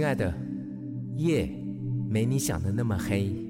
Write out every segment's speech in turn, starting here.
亲爱的，夜没你想的那么黑。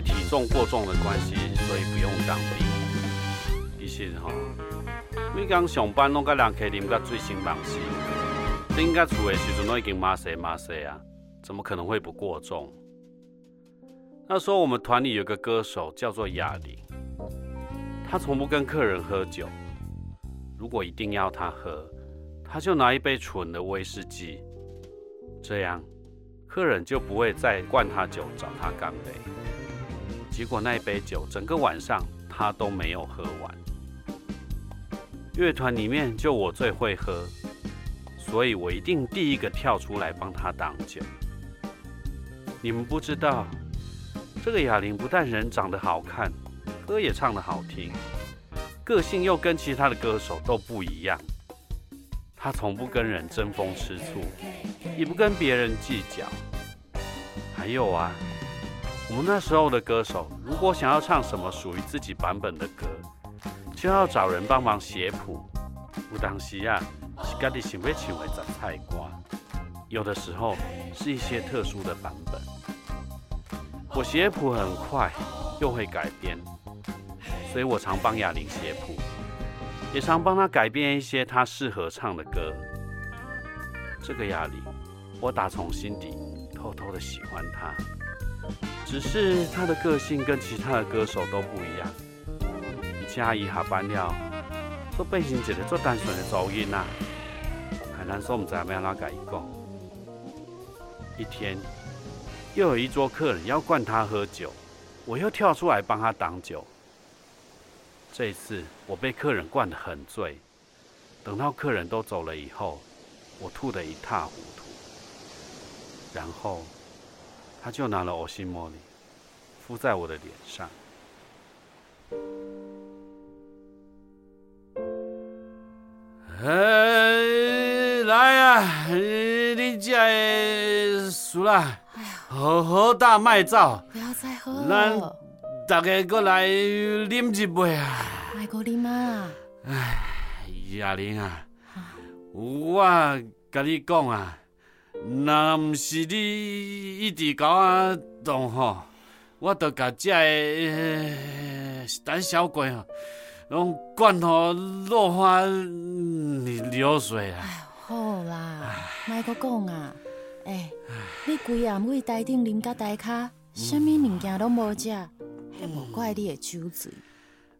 为体重过重的关系，所以不用当兵。其实吼，每天上班拢甲人客啉甲醉心梦死，顶甲厝的时阵都已经马死马死啊，怎么可能会不过重？那时候我们团里有个歌手叫做哑铃，他从不跟客人喝酒，如果一定要他喝，他就拿一杯纯的威士忌，这样。客人就不会再灌他酒找他干杯，结果那一杯酒整个晚上他都没有喝完。乐团里面就我最会喝，所以我一定第一个跳出来帮他挡酒。你们不知道，这个哑铃不但人长得好看，歌也唱得好听，个性又跟其他的歌手都不一样。他从不跟人争风吃醋，也不跟别人计较。还有啊，我们那时候的歌手，如果想要唱什么属于自己版本的歌，就要找人帮忙写谱。有当时啊，是家己想要唱的杂菜歌，有的时候是一些特殊的版本。我写谱很快，又会改编，所以我常帮哑铃写谱。也常帮他改编一些他适合唱的歌。这个哑铃，我打从心底偷偷的喜欢她。只是他的个性跟其他的歌手都不一样。以前阿姨下班了，都变成一个做单纯的噪音啊！海南说唔知要怎样改讲。一天，又有一桌客人要灌他喝酒，我又跳出来帮他挡酒。这一次我被客人灌得很醉，等到客人都走了以后，我吐得一塌糊涂。然后他就拿了欧西莫里敷在我的脸上。哎，来啊，你这的输啦，好好大麦照，不要再喝咱了，大家过来啉一杯啊！爱过你妈。唉，哑铃啊，我甲你讲啊，若毋是你一直甲我动吼，我都甲这个胆小鬼吼，拢灌互落花流水啊！好啦，莫阁讲啊！哎，你规暗为台顶啉甲台骹，啥物物件拢无食，迄无怪你的酒醉。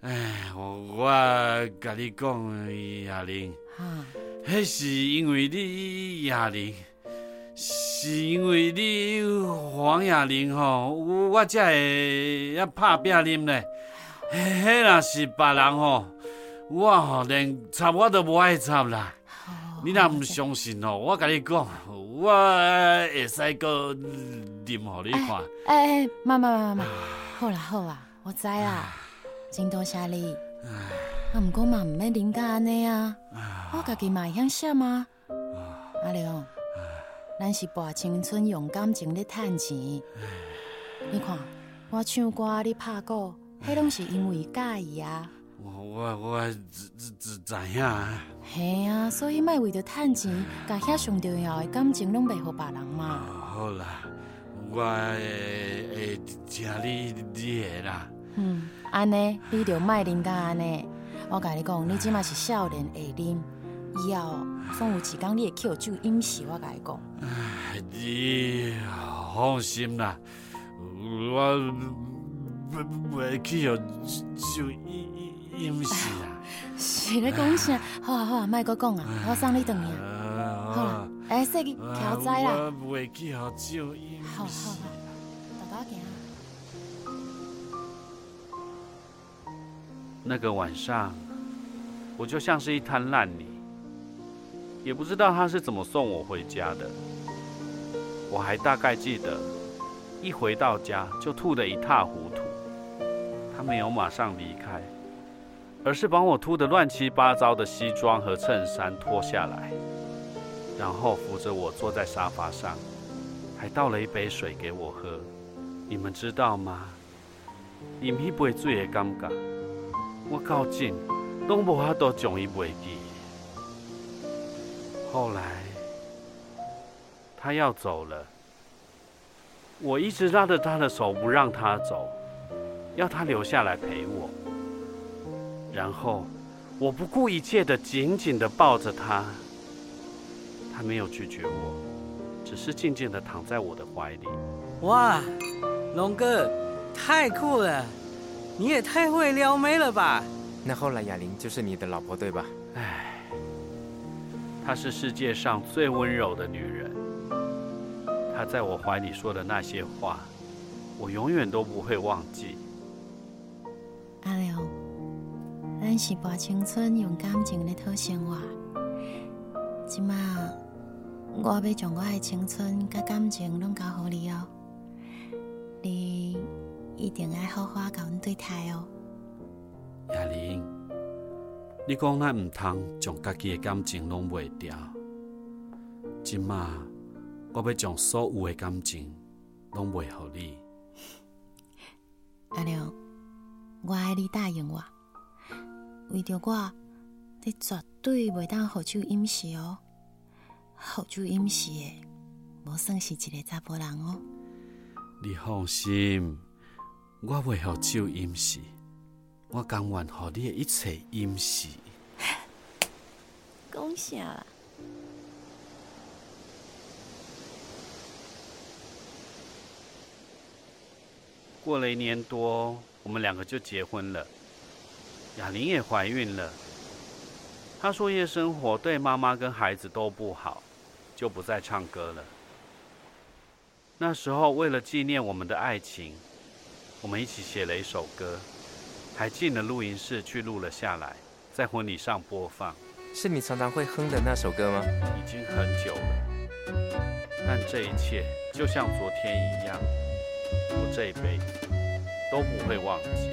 哎，我甲你讲，哑铃，哈，迄是因为你哑铃。是因为你黄雅玲吼，我才会遐拍拼啉咧。迄若是别人吼，我吼连插我都无爱插啦。你若毋相信哦，我甲你讲，我会使个啉互你看。哎哎，妈妈妈妈，好啦好啦，我知啦，真多谢你。啊，毋过嘛毋免啉甲安尼啊，我家己嘛会晓写吗？阿良，咱是博青春用感情咧趁钱。你看，我唱歌你拍鼓，迄拢是因为介意啊。我我我只只只知影。嘿啊，所以莫为着趁钱，甲遐上重要的感情拢袂互别人嘛。好啦，我会会听你你的啦。嗯，安尼你就莫啉甲安尼。我甲你讲，你即马是少年会啉，以后总有一天你会捡酒饮死。我甲你讲。哎，你放心啦，我袂去互酒饮饮死啊。是咧讲啥？好啊好啊，莫搁讲啊，我送你回去。好啦，哎，说去挑灾啦。我袂去互酒饮好好好，大大行。那个晚上，我就像是一滩烂泥，也不知道他是怎么送我回家的。我还大概记得，一回到家就吐得一塌糊涂。他没有马上离开，而是把我吐得乱七八糟的西装和衬衫脱下来，然后扶着我坐在沙发上，还倒了一杯水给我喝。你们知道吗？饮一杯水的尴尬。我到今拢无法度将伊忘记。后来他要走了，我一直拉着他的手不让他走，要他留下来陪我。然后我不顾一切的紧紧的抱着他，他没有拒绝我，只是静静的躺在我的怀里。哇，龙哥，太酷了！你也太会撩妹了吧？那后来雅玲就是你的老婆对吧？唉，她是世界上最温柔的女人。她在我怀里说的那些话，我永远都不会忘记。阿良，咱是把青春用感情来讨生活。即马，我要将我的青春甲感情拢交互你哦。你一定要好好甲阮对待哦。哑铃，你讲咱毋通将家己的感情拢卖掉。今嘛，我要将所有的感情拢卖互你。阿良，我爱你答应我，为着我，你绝对袂当互酒饮食哦。互酒饮食诶，无算是一个查甫人哦。你放心，我袂互酒饮死，我甘愿互你的一切饮死。讲啥啦？过了一年多，我们两个就结婚了，雅玲也怀孕了。她说夜生活对妈妈跟孩子都不好，就不再唱歌了。那时候为了纪念我们的爱情，我们一起写了一首歌，还进了录音室去录了下来，在婚礼上播放。是你常常会哼的那首歌吗？已经很久了，但这一切就像昨天一样，我这一辈子都不会忘记。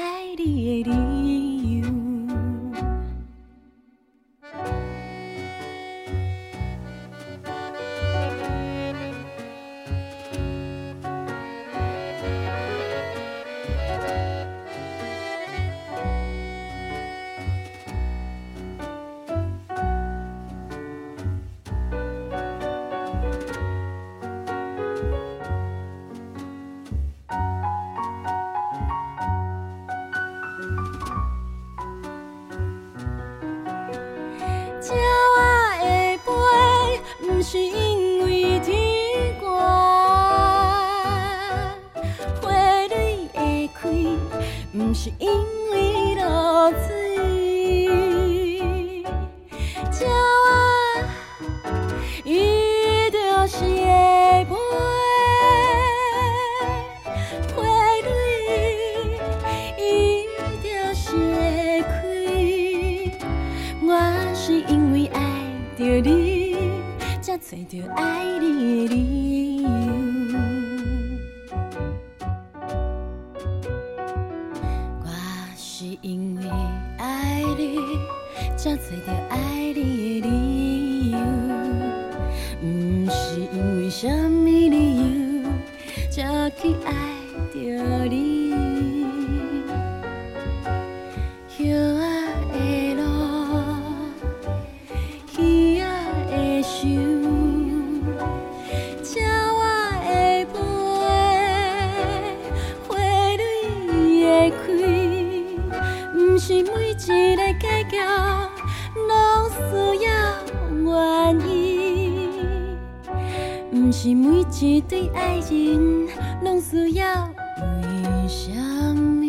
爱你的理是每一对爱人拢需要为什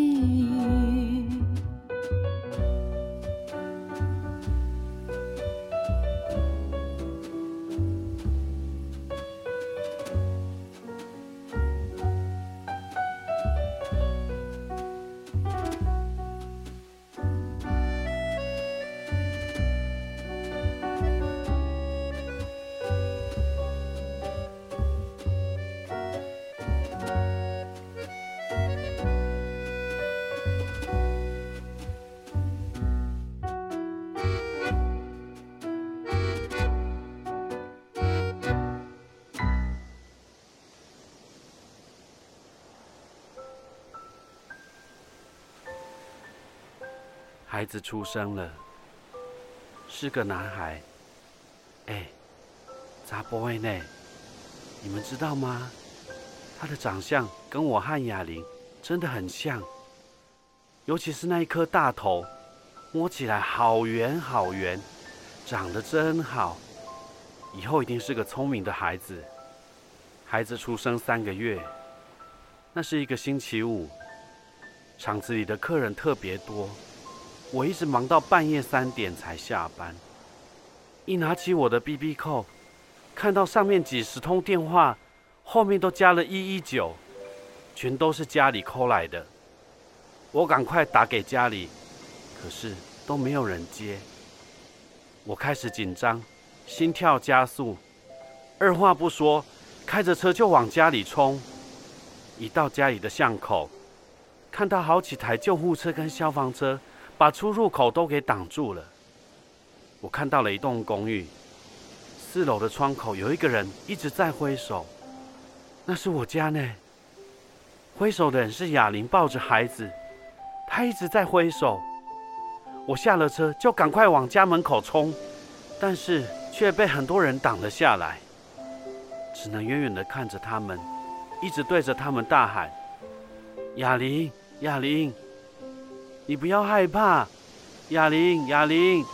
孩子出生了，是个男孩。哎，杂 boy 呢？你们知道吗？他的长相跟我和雅玲真的很像，尤其是那一颗大头，摸起来好圆好圆，长得真好。以后一定是个聪明的孩子。孩子出生三个月，那是一个星期五，厂子里的客人特别多。我一直忙到半夜三点才下班。一拿起我的 BB 扣，看到上面几十通电话，后面都加了一一九，全都是家里扣来的。我赶快打给家里，可是都没有人接。我开始紧张，心跳加速，二话不说，开着车就往家里冲。一到家里的巷口，看到好几台救护车跟消防车。把出入口都给挡住了。我看到了一栋公寓，四楼的窗口有一个人一直在挥手，那是我家呢。挥手的人是哑铃，抱着孩子，他一直在挥手。我下了车就赶快往家门口冲，但是却被很多人挡了下来，只能远远的看着他们，一直对着他们大喊：“哑铃，哑铃。”你不要害怕，哑铃，哑铃，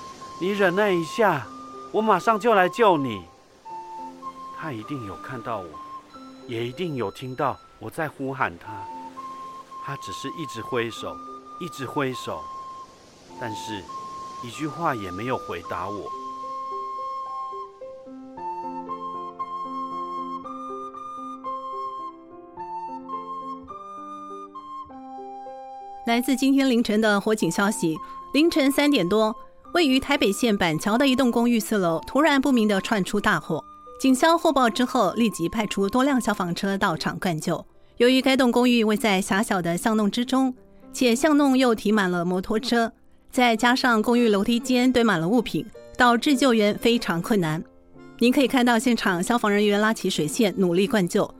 你忍耐一下，我马上就来救你。他一定有看到我，也一定有听到我在呼喊他。他只是一直挥手，一直挥手，但是一句话也没有回答我。来自今天凌晨的火警消息：凌晨三点多，位于台北县板桥的一栋公寓四楼突然不明的窜出大火。警消获报之后，立即派出多辆消防车到场灌救。由于该栋公寓位在狭小的巷弄之中，且巷弄又停满了摩托车，再加上公寓楼梯间堆满了物品，导致救援非常困难。您可以看到现场消防人员拉起水线，努力灌救，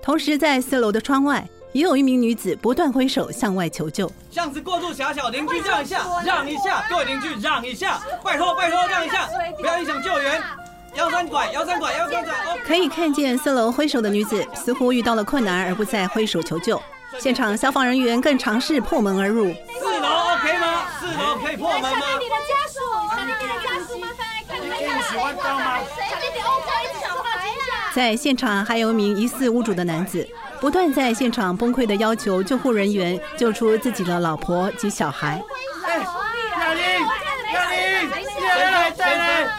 同时在四楼的窗外也有一名女子不断挥手向外求救。巷子过度狭小，邻居让一下，让一下，各位邻居让一下，拜托拜托让一下，不要影响救援。幺三拐，幺三拐，幺三拐。可以看见四楼挥手的女子似乎遇到了困难，而不再挥手求救。现场消防人员更尝试破门而入。四楼 OK 吗？四楼可以破门吗？想你的家属，想你的家属，麻烦来看一下。喜欢当吗？在现场还有一名疑似屋主的男子，不断在现场崩溃的要求救护人员救出自己的老婆及小孩。亚玲，亚玲，亚玲，亚玲，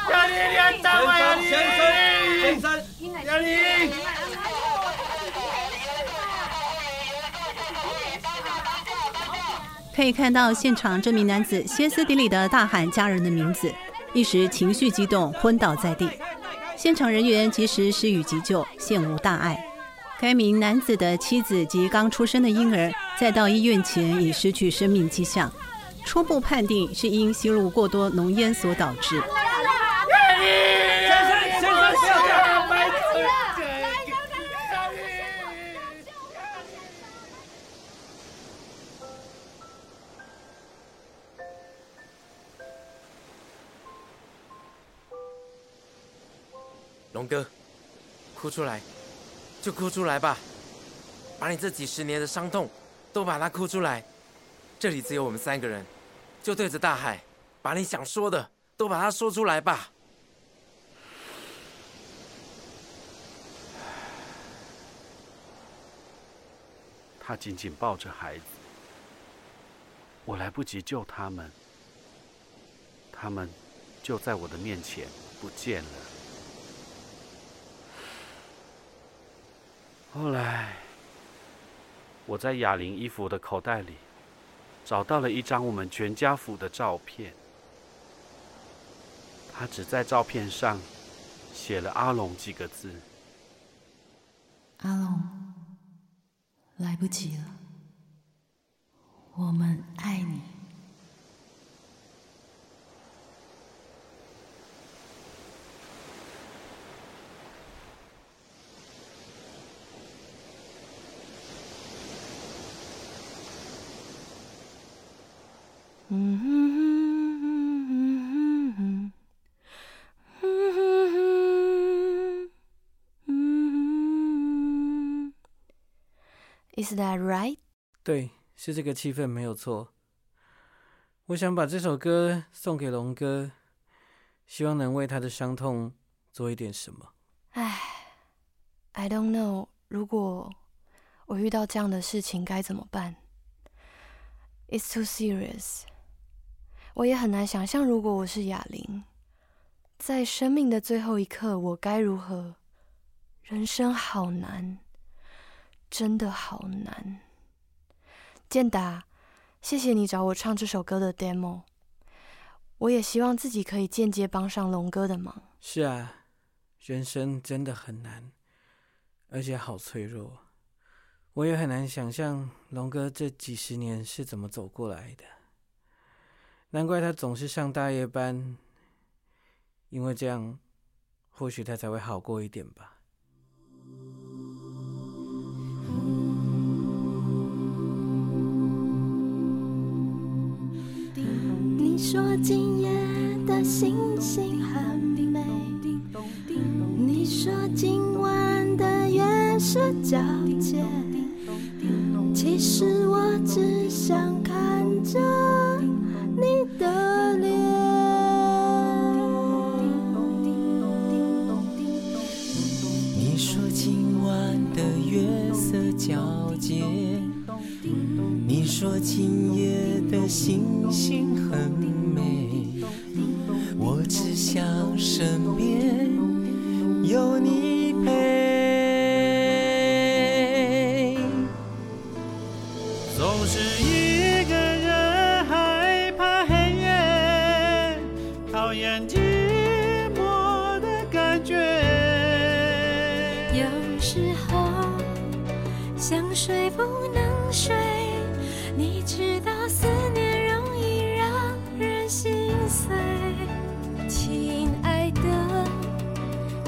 亚玲，亚玲，亚玲，先生，先生，亚玲。可以看到现场这名男子歇斯底里的大喊家人的名字，一时情绪激动，昏倒在地。现场人员及时施予急救，现无大碍。该名男子的妻子及刚出生的婴儿，在到医院前已失去生命迹象，初步判定是因吸入过多浓烟所导致。龙哥，哭出来，就哭出来吧，把你这几十年的伤痛都把它哭出来。这里只有我们三个人，就对着大海，把你想说的都把它说出来吧。他紧紧抱着孩子，我来不及救他们，他们就在我的面前不见了。后来，我在哑铃衣服的口袋里找到了一张我们全家福的照片。他只在照片上写了“阿龙”几个字。阿龙，来不及了，我们爱你。Is that right？对，是这个气氛没有错。我想把这首歌送给龙哥，希望能为他的伤痛做一点什么。唉，I don't know，如果我遇到这样的事情该怎么办？It's too serious。我也很难想象，如果我是哑铃，在生命的最后一刻，我该如何？人生好难。真的好难，健达，谢谢你找我唱这首歌的 demo。我也希望自己可以间接帮上龙哥的忙。是啊，人生真的很难，而且好脆弱。我也很难想象龙哥这几十年是怎么走过来的。难怪他总是上大夜班，因为这样，或许他才会好过一点吧。你说今夜的星星很美，你说今晚的月色皎洁，其实我只想看着你的脸。你说今晚的月色皎洁，你说今夜的星星很美，我只想身边有你陪。不能睡，你知道思念容易让人心碎，亲爱的，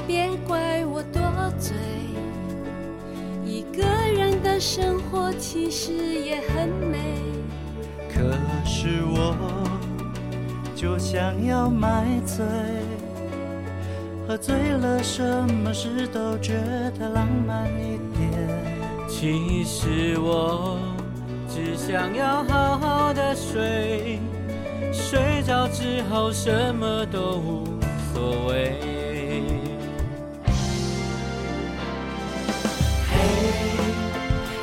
别怪我多嘴。一个人的生活其实也很美。可是我就想要买醉，喝醉了什么事都觉得浪漫一点。其实我只想要好好的睡，睡着之后什么都无所谓。嘿，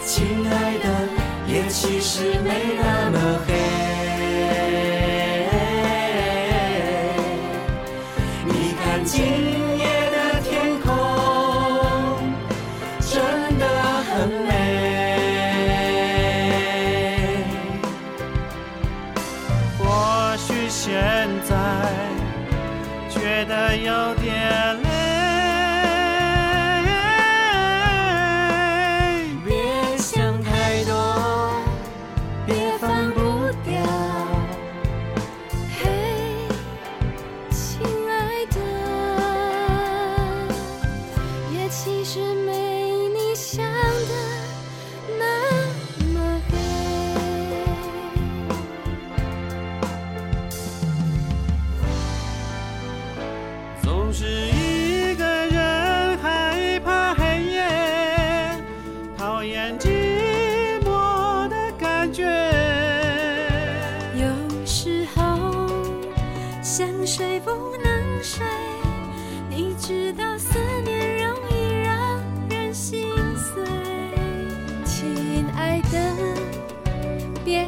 亲爱的，夜其实没那么黑。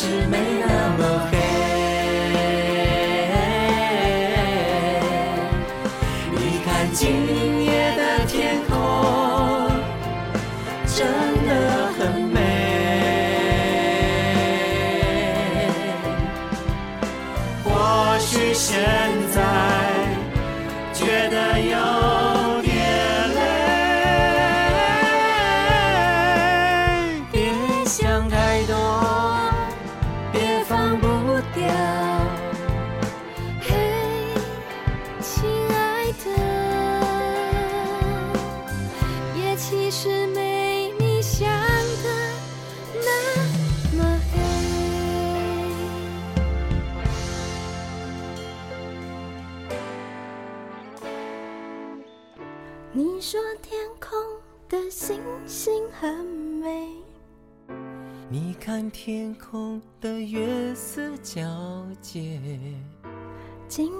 是没那么黑。你说天空的星星很美，你看天空的月色皎洁，今